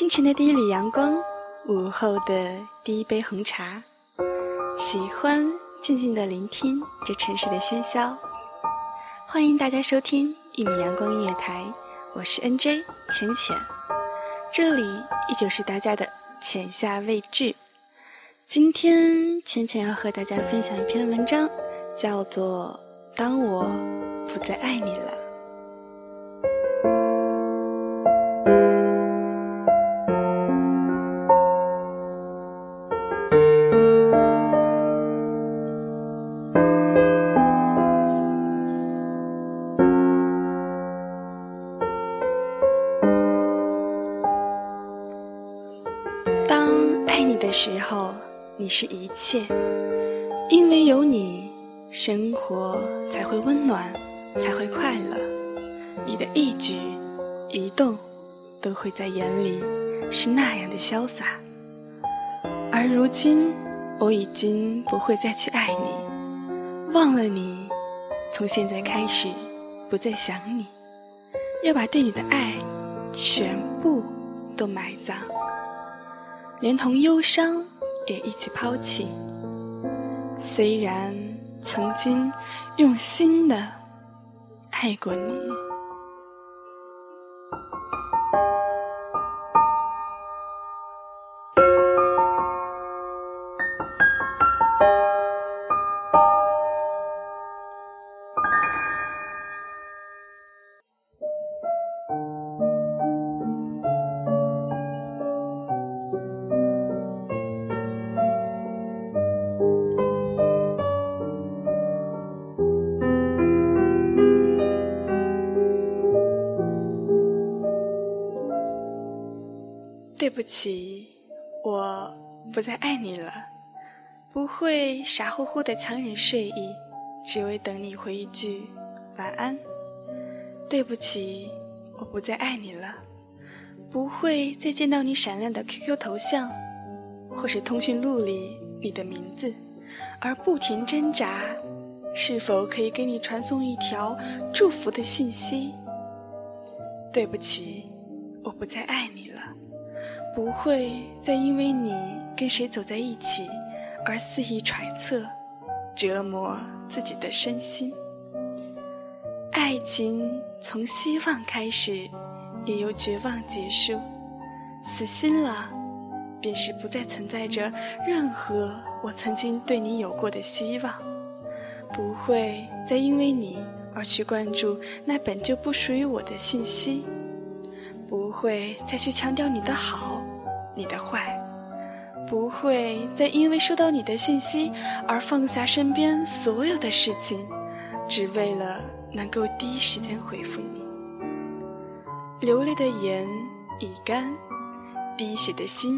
清晨的第一缕阳光，午后的第一杯红茶，喜欢静静的聆听这城市的喧嚣。欢迎大家收听一米阳光音乐台，我是 NJ 浅浅，这里依旧是大家的浅夏未至。今天浅浅要和大家分享一篇文章，叫做《当我不再爱你了》。时候，你是一切，因为有你，生活才会温暖，才会快乐。你的一举一动，都会在眼里是那样的潇洒。而如今，我已经不会再去爱你，忘了你，从现在开始，不再想你，要把对你的爱全部都埋葬。连同忧伤也一起抛弃。虽然曾经用心的爱过你。对不起，我不再爱你了，不会傻乎乎的强忍睡意，只为等你回一句晚安。对不起，我不再爱你了，不会再见到你闪亮的 QQ 头像，或是通讯录里你的名字，而不停挣扎，是否可以给你传送一条祝福的信息。对不起，我不再爱你了。不会再因为你跟谁走在一起而肆意揣测、折磨自己的身心。爱情从希望开始，也由绝望结束。死心了，便是不再存在着任何我曾经对你有过的希望。不会再因为你而去关注那本就不属于我的信息。不会再去强调你的好，你的坏，不会再因为收到你的信息而放下身边所有的事情，只为了能够第一时间回复你。流泪的眼已干，滴血的心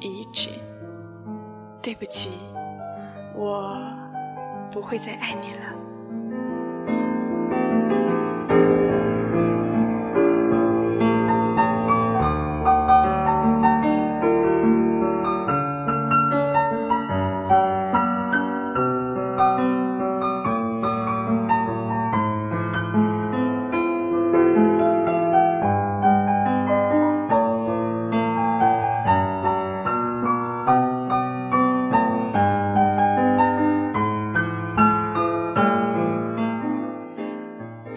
已止。对不起，我不会再爱你了。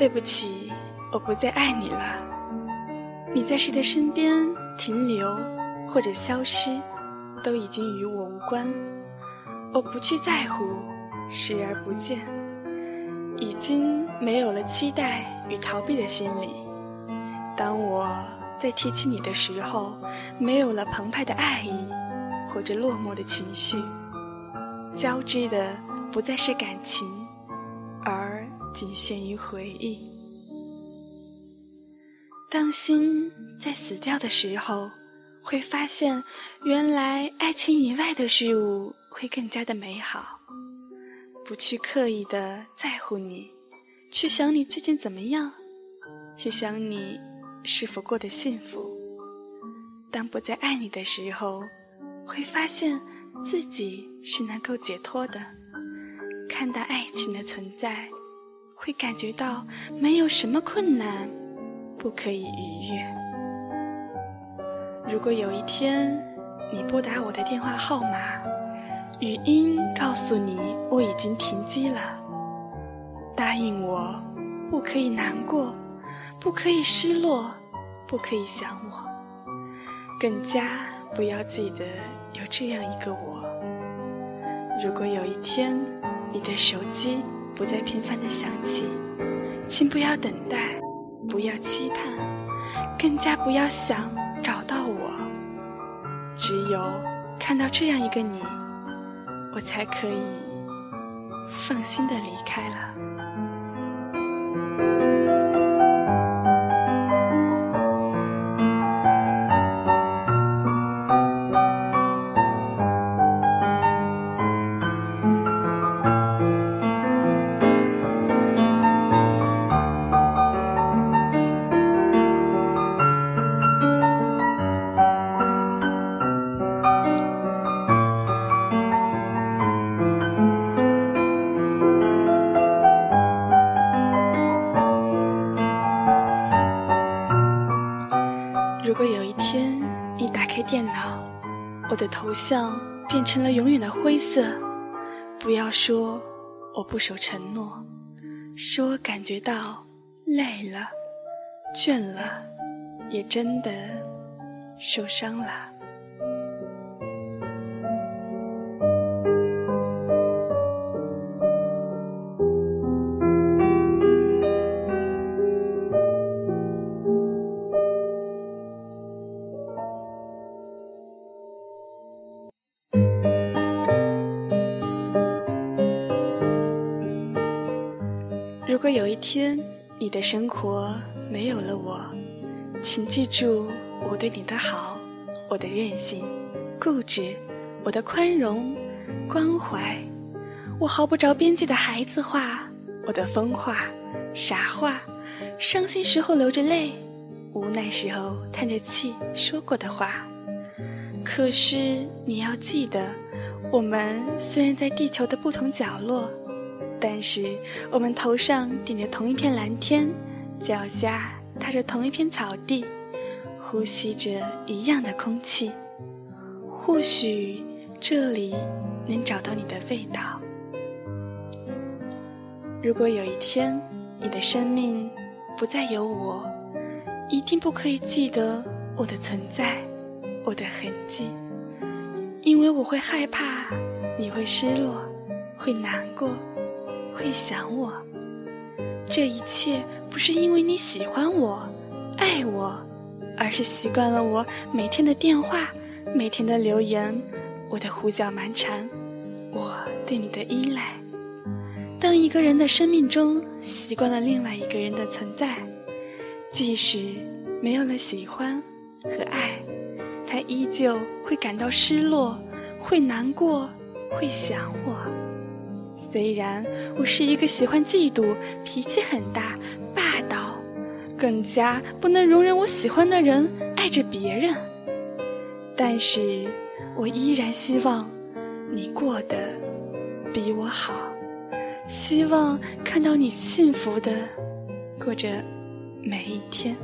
对不起，我不再爱你了。你在谁的身边停留或者消失，都已经与我无关。我不去在乎，视而不见，已经没有了期待与逃避的心理。当我在提起你的时候，没有了澎湃的爱意或者落寞的情绪，交织的不再是感情，而仅限于回忆。当心在死掉的时候，会发现原来爱情以外的事物会更加的美好。不去刻意的在乎你，去想你最近怎么样，去想你是否过得幸福。当不再爱你的时候，会发现自己是能够解脱的。看到爱情的存在，会感觉到没有什么困难不可以逾越。如果有一天你拨打我的电话号码，语音告诉你我已经停机了，答应我，不可以难过，不可以失落，不可以想我，更加不要记得有这样一个我。如果有一天你的手机不再频繁的想起，请不要等待，不要期盼，更加不要想找到我。只有看到这样一个你。我才可以放心的离开了。的头像变成了永远的灰色，不要说我不守承诺，是我感觉到累了、倦了，也真的受伤了。如果有一天你的生活没有了我，请记住我对你的好，我的任性、固执，我的宽容、关怀，我毫不着边际的孩子话，我的疯话、傻话，伤心时候流着泪，无奈时候叹着气说过的话。可是你要记得，我们虽然在地球的不同角落。但是，我们头上顶着同一片蓝天，脚下踏着同一片草地，呼吸着一样的空气。或许这里能找到你的味道。如果有一天你的生命不再有我，一定不可以记得我的存在，我的痕迹，因为我会害怕，你会失落，会难过。会想我，这一切不是因为你喜欢我、爱我，而是习惯了我每天的电话、每天的留言、我的胡搅蛮缠、我对你的依赖。当一个人的生命中习惯了另外一个人的存在，即使没有了喜欢和爱，他依旧会感到失落，会难过，会想我。虽然我是一个喜欢嫉妒、脾气很大、霸道，更加不能容忍我喜欢的人爱着别人，但是我依然希望你过得比我好，希望看到你幸福的过着每一天。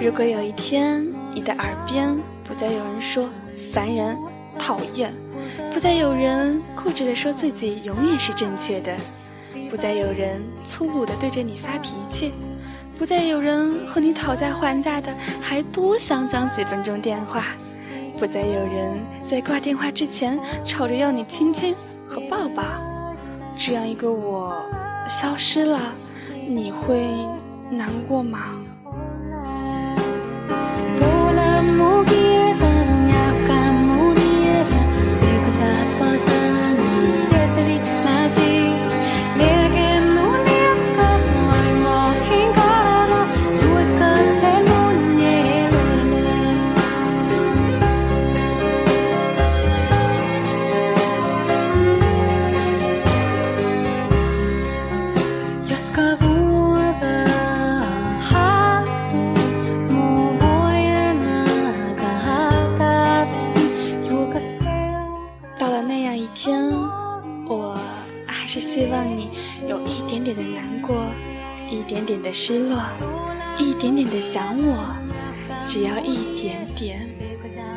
如果有一天你的耳边不再有人说烦人、讨厌，不再有人固执的说自己永远是正确的，不再有人粗鲁的对着你发脾气，不再有人和你讨价还价的还多想讲几分钟电话，不再有人在挂电话之前吵着要你亲亲和抱抱，这样一个我消失了，你会难过吗？一点点的想我，只要一点点，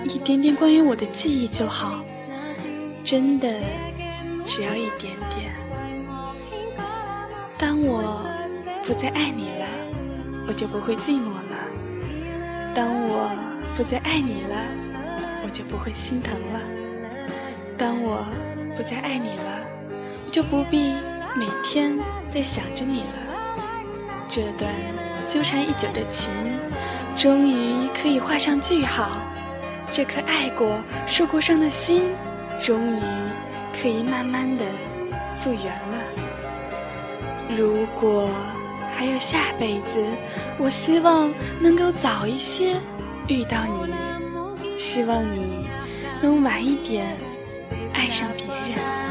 一点点关于我的记忆就好。真的，只要一点点。当我不再爱你了，我就不会寂寞了；当我不再爱你了，我就不会心疼了；当我不再爱你了，我就不必每天在想着你了。这段纠缠已久的情，终于可以画上句号。这颗爱过、受过伤的心。终于可以慢慢的复原了。如果还有下辈子，我希望能够早一些遇到你，希望你能晚一点爱上别人。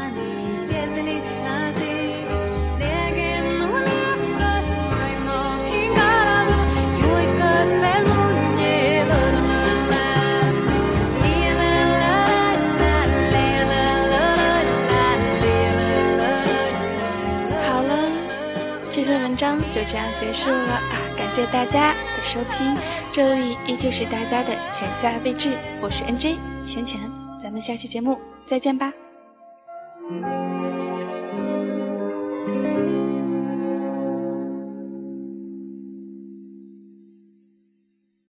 章就这样结束了啊！感谢大家的收听，这里依旧是大家的浅夏未至，我是 NJ 浅浅，咱们下期节目再见吧。